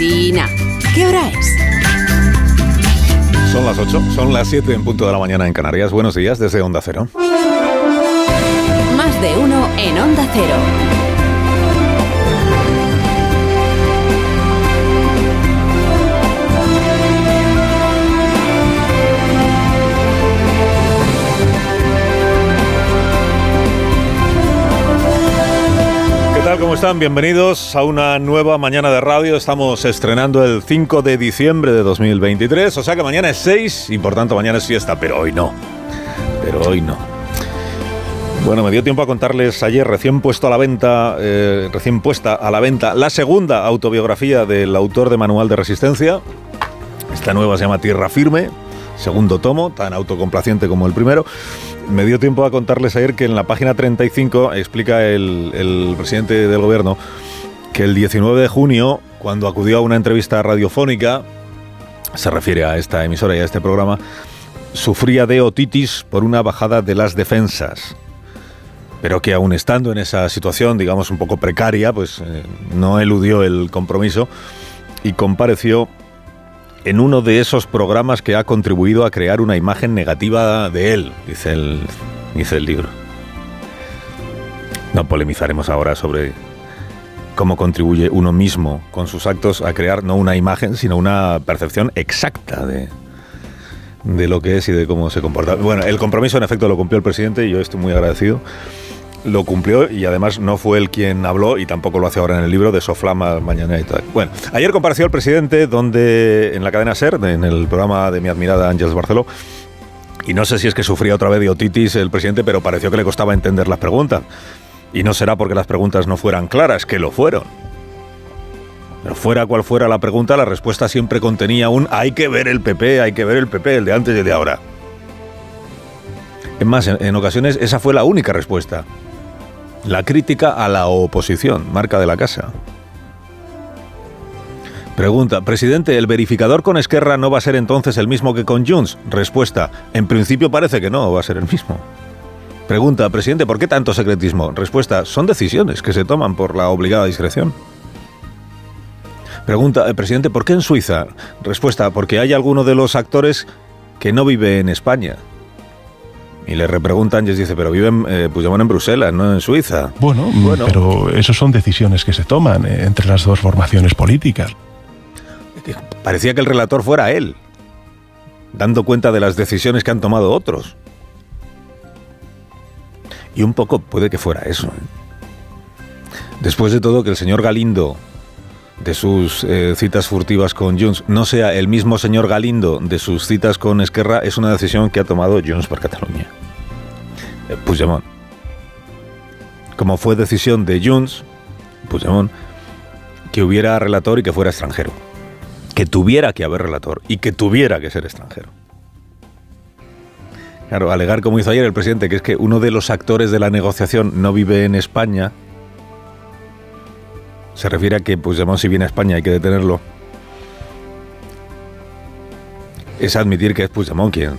¿Qué hora es? Son las 8, son las 7 en punto de la mañana en Canarias. Buenos días desde Onda Cero. Más de uno en Onda Cero. Tal? ¿Cómo están? Bienvenidos a una nueva mañana de radio. Estamos estrenando el 5 de diciembre de 2023, o sea que mañana es 6 y por tanto mañana es fiesta, pero hoy no. Pero hoy no. Bueno, me dio tiempo a contarles ayer, recién puesto a la venta, eh, recién puesta a la venta, la segunda autobiografía del autor de Manual de Resistencia. Esta nueva se llama Tierra Firme, segundo tomo, tan autocomplaciente como el primero. Me dio tiempo a contarles ayer que en la página 35 explica el, presidente del gobierno que el 19 de junio, cuando acudió a una entrevista radiofónica, se refiere a esta emisora y a este programa, sufría de otitis por una bajada de las defensas pero que aún estando en esa situación, digamos, un poco precaria, pues eh, no eludió el compromiso y compareció en uno de esos programas que ha contribuido a crear una imagen negativa de él, dice el, dice el libro. No polemizaremos ahora sobre cómo contribuye uno mismo con sus actos a crear no una imagen, sino una percepción exacta de, de lo que es y de cómo se comporta. Bueno, el compromiso en efecto lo cumplió el presidente y yo estoy muy agradecido lo cumplió y además no fue él quien habló y tampoco lo hace ahora en el libro de Soflama mañana y tal. Bueno, ayer compareció el presidente donde en la cadena SER, en el programa de mi admirada Ángeles Barceló, y no sé si es que sufría otra vez de otitis el presidente, pero pareció que le costaba entender las preguntas. Y no será porque las preguntas no fueran claras, que lo fueron. Pero fuera cual fuera la pregunta, la respuesta siempre contenía un hay que ver el PP, hay que ver el PP, el de antes y el de ahora. Es más, en, en ocasiones esa fue la única respuesta. La crítica a la oposición, marca de la casa. Pregunta, presidente, ¿el verificador con Esquerra no va a ser entonces el mismo que con Junts? Respuesta, en principio parece que no va a ser el mismo. Pregunta, presidente, ¿por qué tanto secretismo? Respuesta, son decisiones que se toman por la obligada discreción. Pregunta, eh, presidente, ¿por qué en Suiza? Respuesta, porque hay alguno de los actores que no vive en España. Y le repreguntan y dice, pero viven eh, Puigdemont en Bruselas, no en Suiza. Bueno, bueno. pero eso son decisiones que se toman eh, entre las dos formaciones políticas. Parecía que el relator fuera él, dando cuenta de las decisiones que han tomado otros. Y un poco puede que fuera eso. ¿eh? Después de todo, que el señor Galindo, de sus eh, citas furtivas con Junts, no sea el mismo señor Galindo de sus citas con Esquerra, es una decisión que ha tomado Junts por Cataluña. Eh, Puigdemont. Como fue decisión de Junts, Puigdemont, que hubiera relator y que fuera extranjero. Que tuviera que haber relator y que tuviera que ser extranjero. Claro, alegar como hizo ayer el presidente, que es que uno de los actores de la negociación no vive en España, se refiere a que Puigdemont si viene a España hay que detenerlo. Es admitir que es Puigdemont quien...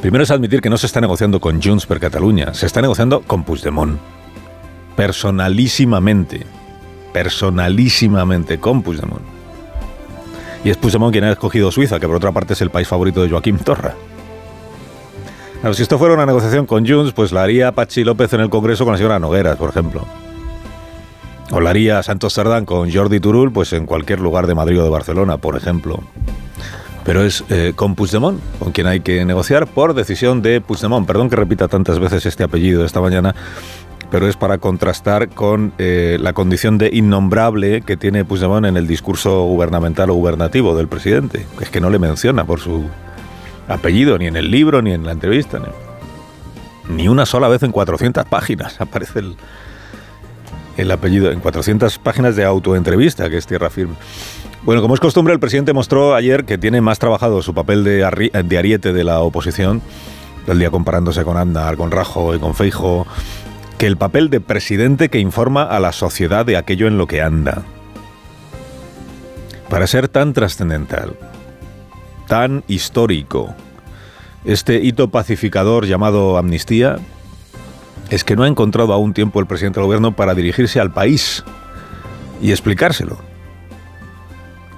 Primero es admitir que no se está negociando con Junts per Cataluña, se está negociando con Puigdemont. Personalísimamente. Personalísimamente con Puigdemont. Y es Puigdemont quien ha escogido Suiza, que por otra parte es el país favorito de Joaquín Torra. Claro, si esto fuera una negociación con Junts, pues la haría Pachi López en el Congreso con la señora Nogueras, por ejemplo. O la haría Santos Cerdán con Jordi Turul, pues en cualquier lugar de Madrid o de Barcelona, por ejemplo. Pero es eh, con Puigdemont, con quien hay que negociar por decisión de Puigdemont. Perdón que repita tantas veces este apellido esta mañana, pero es para contrastar con eh, la condición de innombrable que tiene Puigdemont en el discurso gubernamental o gubernativo del presidente. Es que no le menciona por su apellido, ni en el libro, ni en la entrevista. Ni, ni una sola vez en 400 páginas aparece el, el apellido, en 400 páginas de autoentrevista, que es tierra firme. Bueno, como es costumbre, el presidente mostró ayer que tiene más trabajado su papel de, de ariete de la oposición, el día comparándose con Andar, con Rajo y con Feijo, que el papel de presidente que informa a la sociedad de aquello en lo que anda. Para ser tan trascendental, tan histórico, este hito pacificador llamado amnistía, es que no ha encontrado aún tiempo el presidente del gobierno para dirigirse al país y explicárselo.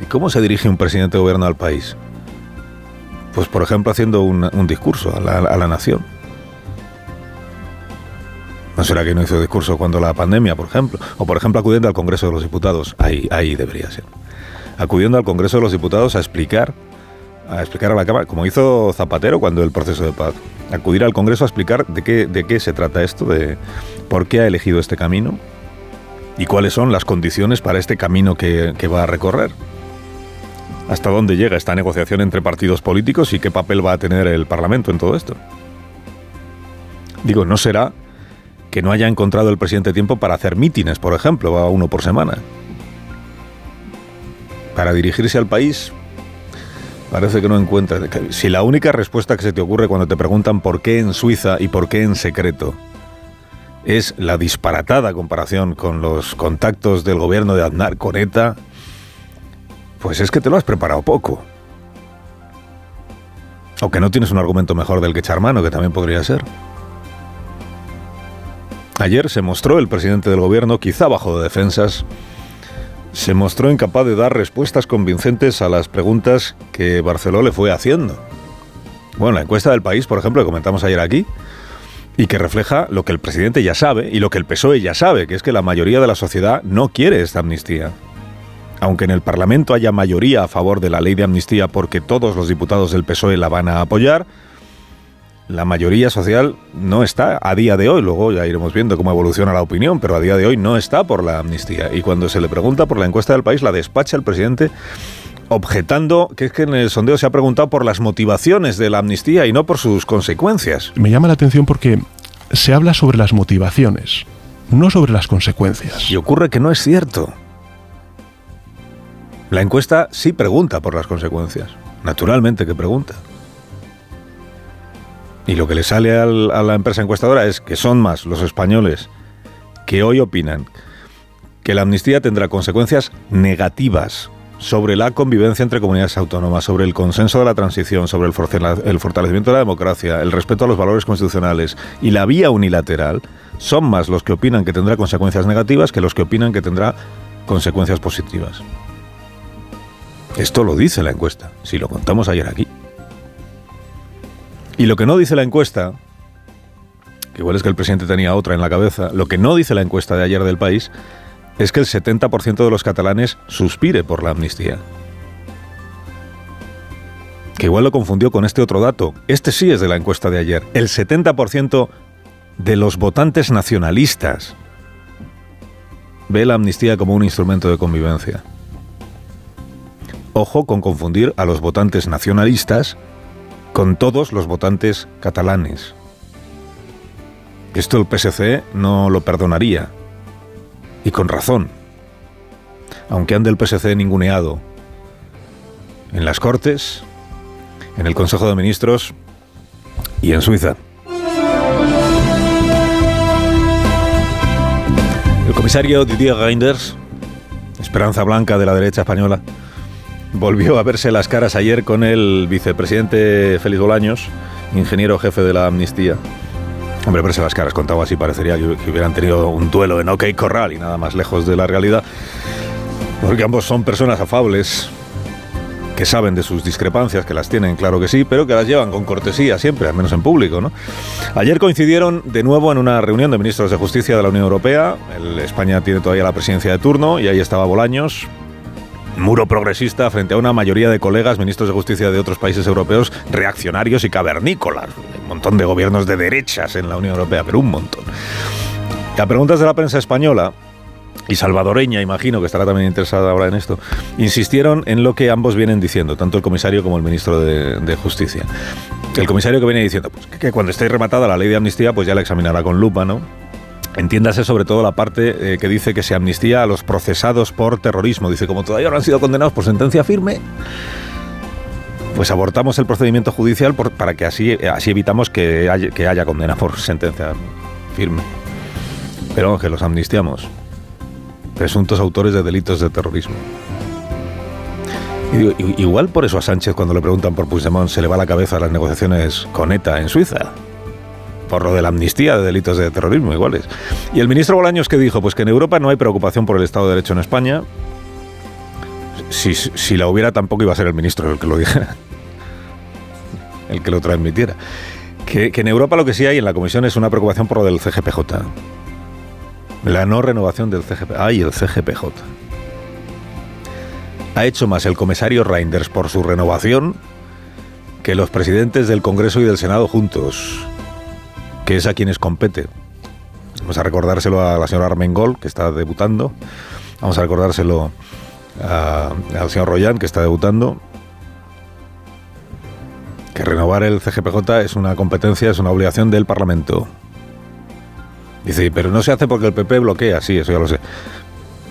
¿Y cómo se dirige un presidente de gobierno al país? Pues por ejemplo haciendo un, discurso a la, a la nación. ¿No será que no hizo discurso cuando la pandemia, por ejemplo? O por ejemplo acudiendo al Congreso de los Diputados. Ahí, ahí debería ser. Acudiendo al Congreso de los Diputados a explicar, a explicar a la Cámara, como hizo Zapatero cuando el proceso de paz. Acudir al Congreso a explicar de qué, de qué se trata esto, de por qué ha elegido este camino y cuáles son las condiciones para este camino que, que va a recorrer. ¿Hasta dónde llega esta negociación entre partidos políticos y qué papel va a tener el Parlamento en todo esto? Digo, no será que no haya encontrado el presidente tiempo para hacer mítines, por ejemplo, a uno por semana. Para dirigirse al país, parece que no encuentra. Si la única respuesta que se te ocurre cuando te preguntan por qué en Suiza y por qué en secreto es la disparatada comparación con los contactos del gobierno de Aznar con ETA, pues es que te lo has preparado poco. O que no tienes un argumento mejor del que echar mano, que también podría ser. Ayer se mostró el presidente del gobierno, quizá bajo de defensas, se mostró incapaz de dar respuestas convincentes a las preguntas que Barceló le fue haciendo. Bueno, la encuesta del país, por ejemplo, que comentamos ayer aquí, y que refleja lo que el presidente ya sabe y lo que el PSOE ya sabe, que es que la mayoría de la sociedad no quiere esta amnistía. Aunque en el Parlamento haya mayoría a favor de la ley de amnistía porque todos los diputados del PSOE la van a apoyar, la mayoría social no está a día de hoy, luego ya iremos viendo cómo evoluciona la opinión, pero a día de hoy no está por la amnistía. Y cuando se le pregunta por la encuesta del país, la despacha el presidente objetando que es que en el sondeo se ha preguntado por las motivaciones de la amnistía y no por sus consecuencias. Me llama la atención porque se habla sobre las motivaciones, no sobre las consecuencias. Y ocurre que no es cierto. La encuesta sí pregunta por las consecuencias. Naturalmente que pregunta. Y lo que le sale al, a la empresa encuestadora es que son más los españoles que hoy opinan que la amnistía tendrá consecuencias negativas sobre la convivencia entre comunidades autónomas, sobre el consenso de la transición, sobre el fortalecimiento de la democracia, el respeto a los valores constitucionales y la vía unilateral, son más los que opinan que tendrá consecuencias negativas que los que opinan que tendrá consecuencias positivas. Esto lo dice la encuesta, si lo contamos ayer aquí. Y lo que no dice la encuesta, que igual es que el presidente tenía otra en la cabeza, lo que no dice la encuesta de ayer del país es que el 70% de los catalanes suspire por la amnistía. Que igual lo confundió con este otro dato. Este sí es de la encuesta de ayer. El 70% de los votantes nacionalistas ve la amnistía como un instrumento de convivencia. Ojo con confundir a los votantes nacionalistas con todos los votantes catalanes. Esto el PSC no lo perdonaría. Y con razón. Aunque ande el PSC ninguneado en las Cortes, en el Consejo de Ministros y en Suiza. El comisario Didier Reinders, esperanza blanca de la derecha española, volvió a verse las caras ayer con el vicepresidente Félix Bolaños, ingeniero jefe de la amnistía. Hombre, verse las caras, contado así, parecería que hubieran tenido un duelo en OK Corral y nada más lejos de la realidad. Porque ambos son personas afables, que saben de sus discrepancias, que las tienen, claro que sí, pero que las llevan con cortesía siempre, al menos en público. ¿no? Ayer coincidieron de nuevo en una reunión de ministros de Justicia de la Unión Europea. El España tiene todavía la presidencia de turno y ahí estaba Bolaños, muro progresista frente a una mayoría de colegas ministros de justicia de otros países europeos reaccionarios y cavernícolas. Un montón de gobiernos de derechas en la Unión Europea, pero un montón. A preguntas de la prensa española, y salvadoreña, imagino que estará también interesada ahora en esto, insistieron en lo que ambos vienen diciendo, tanto el comisario como el ministro de, de Justicia. El comisario que viene diciendo pues, que, que cuando esté rematada la ley de amnistía, pues ya la examinará con lupa, ¿no? Entiéndase sobre todo la parte eh, que dice que se amnistía a los procesados por terrorismo. Dice, como todavía no han sido condenados por sentencia firme, pues abortamos el procedimiento judicial para que así, así evitamos que haya, condena por sentencia firme. Pero que los amnistiamos. Presuntos autores de delitos de terrorismo. Igual por eso a Sánchez cuando le preguntan por Puigdemont se le va la cabeza a las negociaciones con ETA en Suiza por lo de la amnistía de delitos de terrorismo iguales. Y el ministro Bolaños que dijo, pues que en Europa no hay preocupación por el Estado de Derecho en España. si, la hubiera tampoco iba a ser el ministro el que lo dijera, el que lo transmitiera. Que, que en Europa lo que sí hay en la Comisión es una preocupación por lo del CGPJ. La no renovación del CGPJ. Ay, el CGPJ. Ha hecho más el comisario Reinders por su renovación que los presidentes del Congreso y del Senado juntos, que es a quienes compete. Vamos a recordárselo a la señora Armengol, que está debutando. Vamos a recordárselo a- al señor Royan, que está debutando. Que renovar el CGPJ es una competencia, es una obligación del Parlamento. Dice, pero no se hace porque el PP bloquea, sí, eso ya lo sé.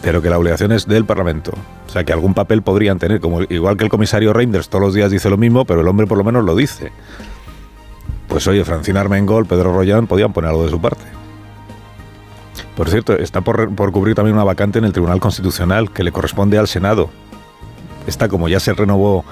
Pero que la obligación es del Parlamento. O sea, que algún papel podrían tener, como igual que el comisario Reinders todos los días dice lo mismo, pero el hombre por lo menos lo dice. Pues oye, Francina Armengol, Pedro Rollán podían poner algo de su parte. Por cierto, está por, por cubrir también una vacante en el Tribunal Constitucional que le corresponde al Senado. Esta, como ya se renovó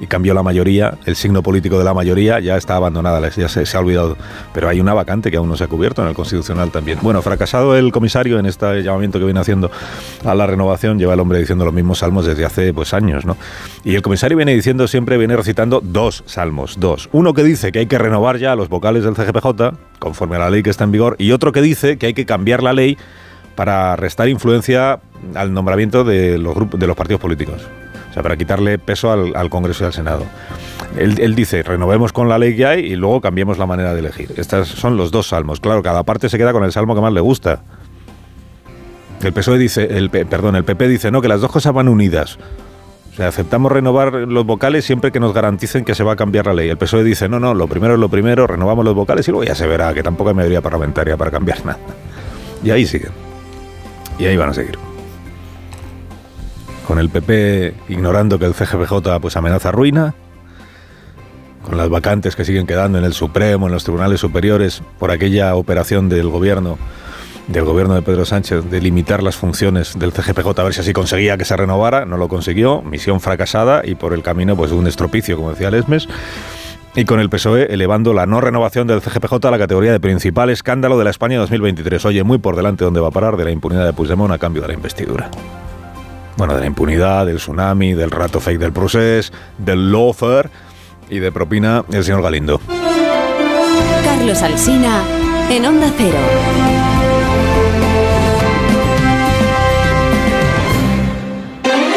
y cambió la mayoría, el signo político de la mayoría ya está abandonada, ya se, ha olvidado. Pero hay una vacante que aún no se ha cubierto en el Constitucional también. Bueno, fracasado el comisario en este llamamiento que viene haciendo a la renovación, lleva el hombre diciendo los mismos salmos desde hace pues años, ¿no? Y el comisario viene diciendo siempre, viene recitando dos salmos, dos. Uno que dice que hay que renovar ya los vocales del CGPJ, conforme a la ley que está en vigor, y otro que dice que hay que cambiar la ley para restar influencia al nombramiento de los grupos de los partidos políticos. Sea, para quitarle peso al, al Congreso y al Senado. Él, él dice, renovemos con la ley que hay y luego cambiemos la manera de elegir. Estos son los dos salmos. Claro, cada parte se queda con el salmo que más le gusta. El PSOE dice, el, perdón, el PP dice, no, que las dos cosas van unidas. O sea, aceptamos renovar los vocales siempre que nos garanticen que se va a cambiar la ley. El PSOE dice, no, no, lo primero es lo primero, renovamos los vocales y luego ya se verá que tampoco hay mayoría parlamentaria para cambiar nada. Y ahí siguen. Y ahí van a seguir. Con el PP ignorando que el CGPJ pues amenaza ruina, con las vacantes que siguen quedando en el Supremo, en los tribunales superiores, por aquella operación del gobierno del gobierno de Pedro Sánchez de limitar las funciones del CGPJ a ver si así conseguía que se renovara, no lo consiguió, misión fracasada y por el camino pues un estropicio, como decía Lesmes. Y con el PSOE elevando la no renovación del CGPJ a la categoría de principal escándalo de la España 2023. Oye, muy por delante donde va a parar de la impunidad de Puigdemont a cambio de la investidura. Bueno, de la impunidad, del tsunami, del rato fake del procés, del lawfare y de propina el señor Galindo. Carlos Alsina en Onda Cero.